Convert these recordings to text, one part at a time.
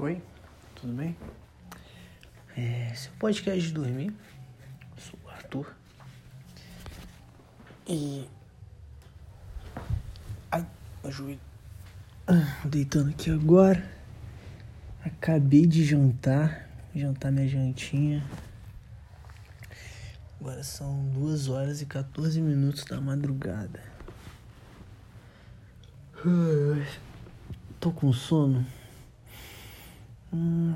Oi, tudo bem? É, o podcast de dormir. Sou o Arthur. E. Ai, meu joelho. Ah, Deitando aqui agora. Acabei de jantar. Jantar minha jantinha. Agora são 2 horas e 14 minutos da madrugada. Tô com sono. Hum,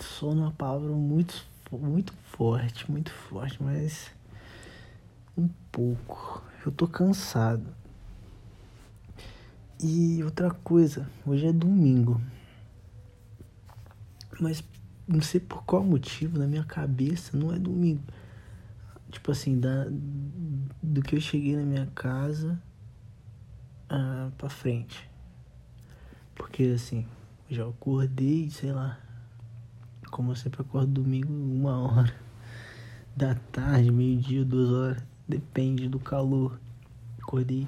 sono é uma palavra muito, muito forte, muito forte, mas um pouco. Eu tô cansado. E outra coisa, hoje é domingo. Mas não sei por qual motivo na minha cabeça não é domingo. Tipo assim, da, do que eu cheguei na minha casa ah, pra frente. Porque assim, já acordei, sei lá. Como eu sempre acordo domingo, uma hora da tarde, meio-dia, duas horas. Depende do calor. Acordei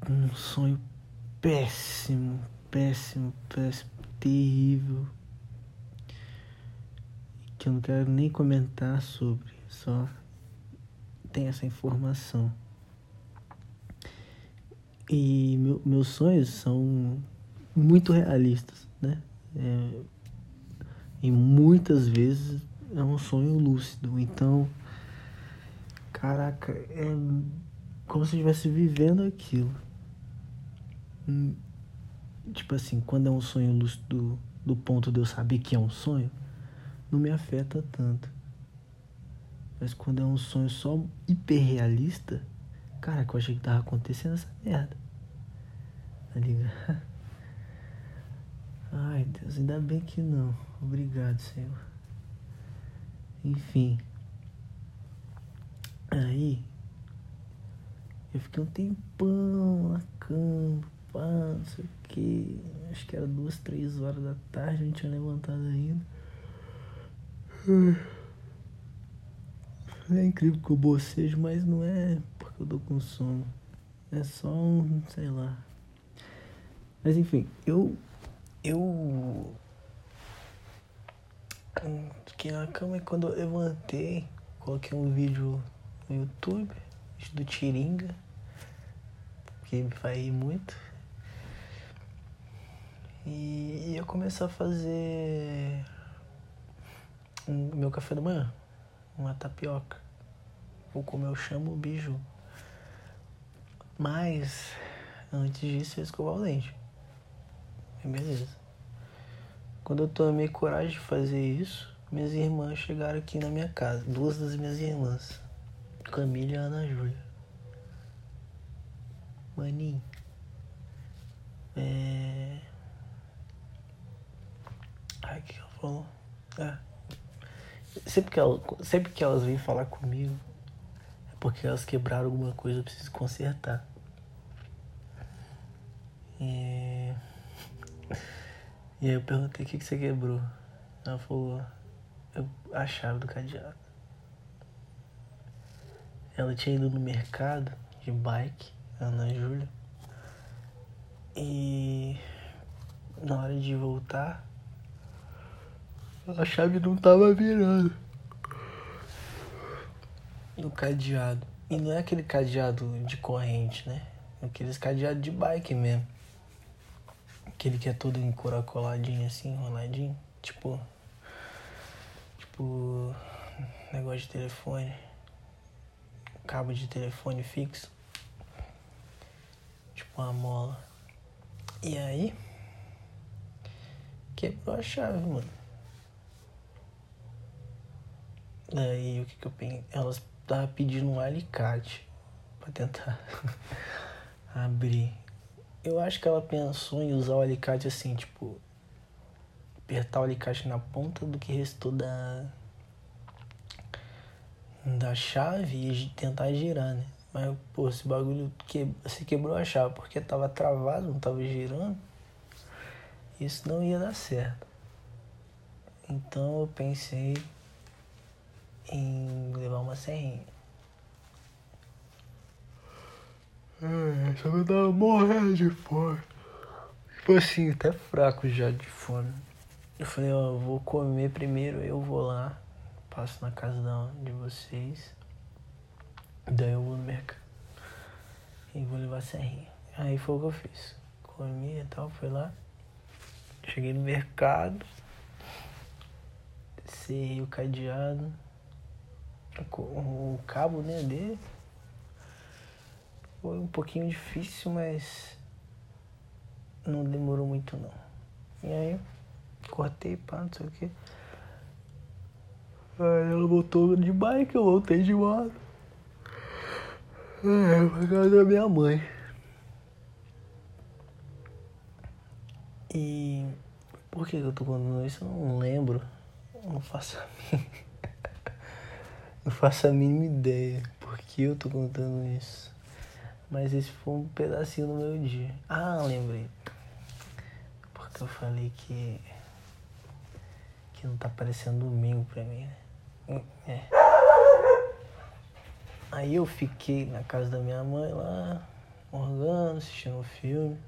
com um sonho péssimo, péssimo, péssimo, terrível. Que eu não quero nem comentar sobre. Só tem essa informação. E meu, meus sonhos são muito realistas, né? É, e muitas vezes é um sonho lúcido. Então, caraca, é como se estivesse vivendo aquilo. Hum, Tipo assim, quando é um sonho lúcido do ponto de eu saber que é um sonho, não me afeta tanto. Mas quando é um sonho só hiperrealista, cara, que eu achei que tava acontecendo essa merda. Tá ligado? Ai, Deus, ainda bem que não. Obrigado, Senhor. Enfim. Aí, eu fiquei um tempão na cama, pá, não sei o que. Acho que era duas, três horas da tarde, não tinha levantado ainda. É incrível que eu bocejo, mas não é porque eu tô com sono. É só um, sei lá. Mas enfim, eu. Eu. Fiquei na cama e quando eu levantei, coloquei um vídeo no YouTube do Tiringa, que me faz muito. E ia começar a fazer um, meu café da manhã, uma tapioca. Ou como eu chamo, biju. Mas antes disso eu escovar o dente. Beleza. Quando eu tomei coragem de fazer isso, minhas irmãs chegaram aqui na minha casa. Duas das minhas irmãs. Camila e Ana Júlia. Maninho. É. Ai, o que ela falou? É. Sempre que, ela, sempre que elas vêm falar comigo, é porque elas quebraram alguma coisa, eu preciso consertar. E, e aí eu perguntei o que, que você quebrou. Ela falou eu, a chave do cadeado. Ela tinha ido no mercado de bike, Ana Júlia. E na hora de voltar, a chave não tava virando no cadeado. E não é aquele cadeado de corrente, né? É aqueles cadeados de bike mesmo. Aquele que é todo encuracoladinho assim, enroladinho. Tipo. Tipo. Negócio de telefone. Cabo de telefone fixo. Tipo uma mola. E aí. Quebrou a chave, mano. Daí o que que eu pensei? Elas estavam pedindo um alicate pra tentar abrir. Eu acho que ela pensou em usar o alicate assim, tipo, apertar o alicate na ponta do que restou da da chave e tentar girar, né? Mas, pô, esse bagulho que, se quebrou a chave porque tava travado, não tava girando. Isso não ia dar certo. Então eu pensei em levar uma serrinha. Só me tava morrendo de fome. Tô assim, até fraco já de fome. Eu falei, ó, vou comer primeiro, eu vou lá, passo na casa de vocês. Daí eu vou no mercado. E vou levar a serrinha. Aí foi o que eu fiz. Comi e tal, fui lá. Cheguei no mercado. Sei o cadeado. O cabo, né, dele. Foi um pouquinho difícil, mas não demorou muito não. E aí, cortei, pá, não sei o que. Aí ela voltou de bike, eu voltei de moto. É, pra casa da minha mãe. E por que eu tô contando isso? Eu não lembro. Eu não faço a mínima... não faço a mínima ideia por que eu tô contando isso. Mas esse foi um pedacinho do meu dia. Ah, lembrei. Porque eu falei que. que não tá parecendo domingo pra mim, né? É. Aí eu fiquei na casa da minha mãe lá, morgando, assistindo um filme.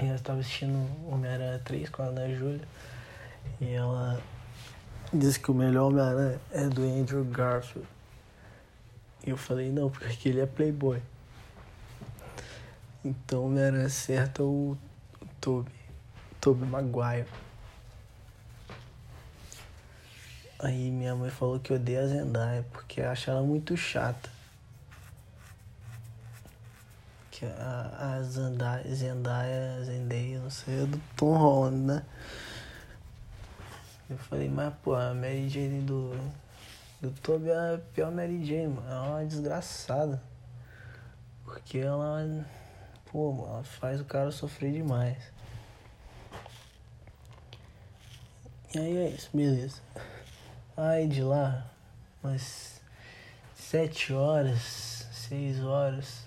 E eu estava assistindo Homem-Aranha 3 com a Ana Júlia. E ela disse que o melhor Homem-Aranha é do Andrew Garfield. Eu falei, não, porque ele é playboy. Então o Homem-Aranha certo o, Tobey. Tobey Maguire. Aí minha mãe falou que odeia a Zendaya porque acha ela muito chata. Que a, a Zendaya, Zendaya, Zendaya, não sei, é do Tom Holland, né? Eu falei, mas pô, a Mary Jane do, Toby é a pior Mary Jane, mano. É uma desgraçada. Porque ela, pô, ela faz o cara sofrer demais. E aí é isso, beleza. Aí de lá, umas sete horas, seis horas,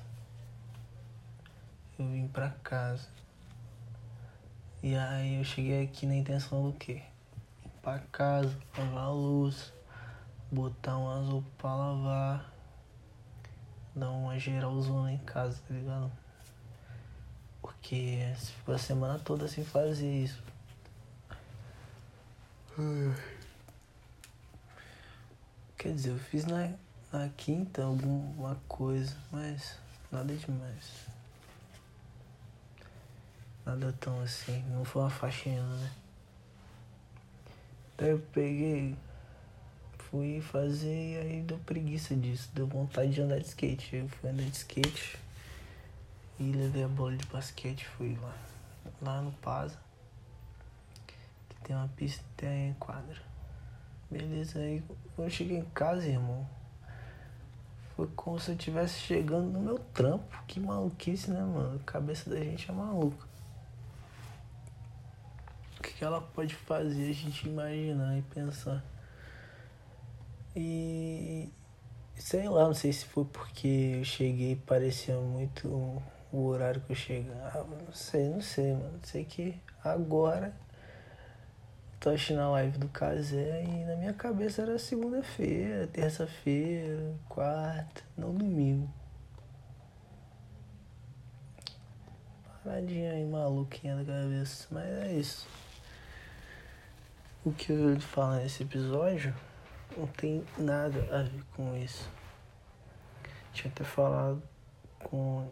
eu vim pra casa. E aí eu cheguei aqui na intenção do quê? Ir pra casa, lavar a luz, botar um azul pra lavar, dar uma geralzona em casa, tá ligado? Porque ficou a semana toda sem fazer isso. Quer dizer, eu fiz na, na quinta alguma coisa, mas nada demais. Nada tão assim, não foi uma faxina, né? Daí eu peguei, fui fazer e aí deu preguiça disso, deu vontade de andar de skate. Eu fui andar de skate e levei a bola de basquete, fui lá, lá no Pasa, que tem uma pista tem quadra. Beleza, aí quando eu cheguei em casa, irmão, foi como se eu estivesse chegando no meu trampo. Que maluquice, né, mano? A cabeça da gente é maluca. O que ela pode fazer a gente imaginar e pensar? E sei lá, não sei se foi porque eu cheguei e parecia muito o horário que eu chegava. Não sei, não sei, mano. Sei que agora tô assistindo a live do Casé e na minha cabeça era segunda-feira, terça-feira, quarta, não domingo. Paradinha aí maluquinha da cabeça, mas é isso. O que eu vou falar nesse episódio não tem nada a ver com isso. Tinha até falado com.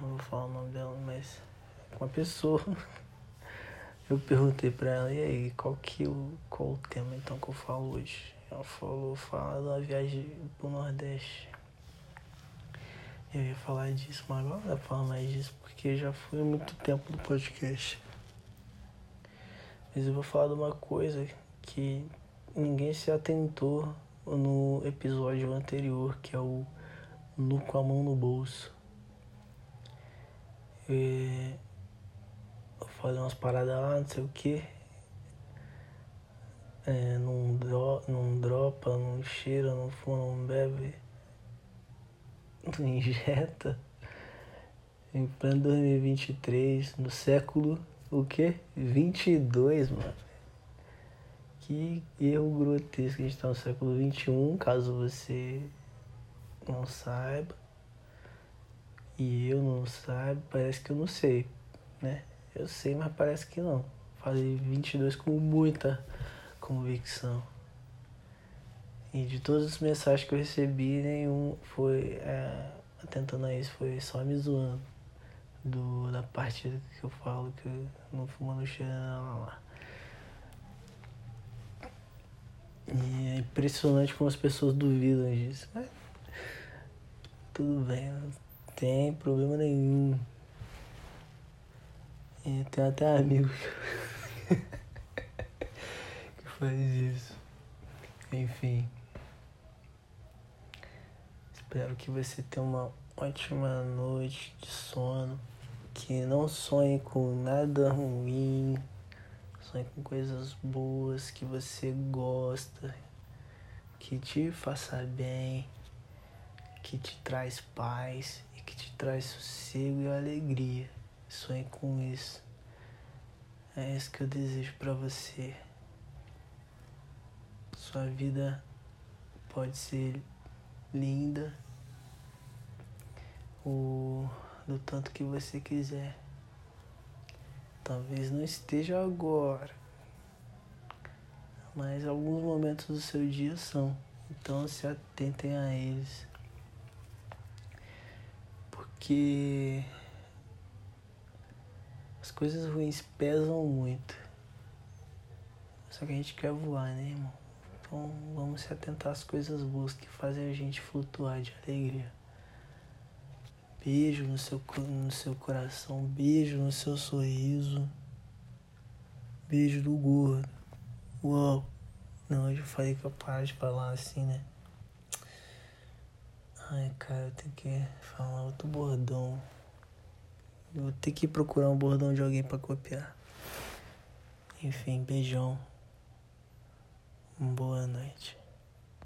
Não vou falar o nome dela, mas. Com uma pessoa. Eu perguntei pra ela, e aí, qual que o, qual o tema então que eu falo hoje? Ela falou, fala da viagem pro Nordeste. Eu ia falar disso, mas agora não dá pra falar mais disso, porque já foi muito tempo do podcast. Mas eu vou falar de uma coisa que ninguém se atentou no episódio anterior, que é o Nu com a mão no bolso. É, fazer umas paradas lá, não sei o que. É, não, dro não dropa, não cheira, não fuma, não bebe, não injeta. Em plano 2023, no século o que? 22, mano. Que erro grotesco. A gente tá no século 21, caso você não saiba. E eu não sabe, parece que eu não sei, né? Eu sei, mas parece que não. Falei 22 com muita convicção. E de todas as mensagens que eu recebi, nenhum foi é, atentando a isso, foi só me zoando. Do, da parte que eu falo que eu não fumo no cheiro lá, lá. E é impressionante como as pessoas duvidam disso. Mas tudo bem, não tem problema nenhum. E tem até amigos que faz isso. Enfim. Espero que você tenha uma ótima noite de sono. Que não sonhe com nada ruim. Sonhe com coisas boas que você gosta. Que te faça bem. Que te traz paz e que te traz sossego e alegria. Sonhe com isso. É isso que eu desejo para você. Sua vida pode ser linda o do tanto que você quiser. Talvez não esteja agora, mas alguns momentos do seu dia são. Então se atentem a eles. Porque as coisas ruins pesam muito. Só que a gente quer voar, né, irmão? Então vamos se atentar às coisas boas que fazem a gente flutuar de alegria. Beijo no seu, no seu coração, beijo no seu sorriso. Beijo do gordo. Uau! Não, eu já falei que eu paro de falar assim, né? Ai, cara, eu tenho que falar outro bordão. Vou ter que procurar um bordão de alguém para copiar. Enfim, beijão. Boa noite.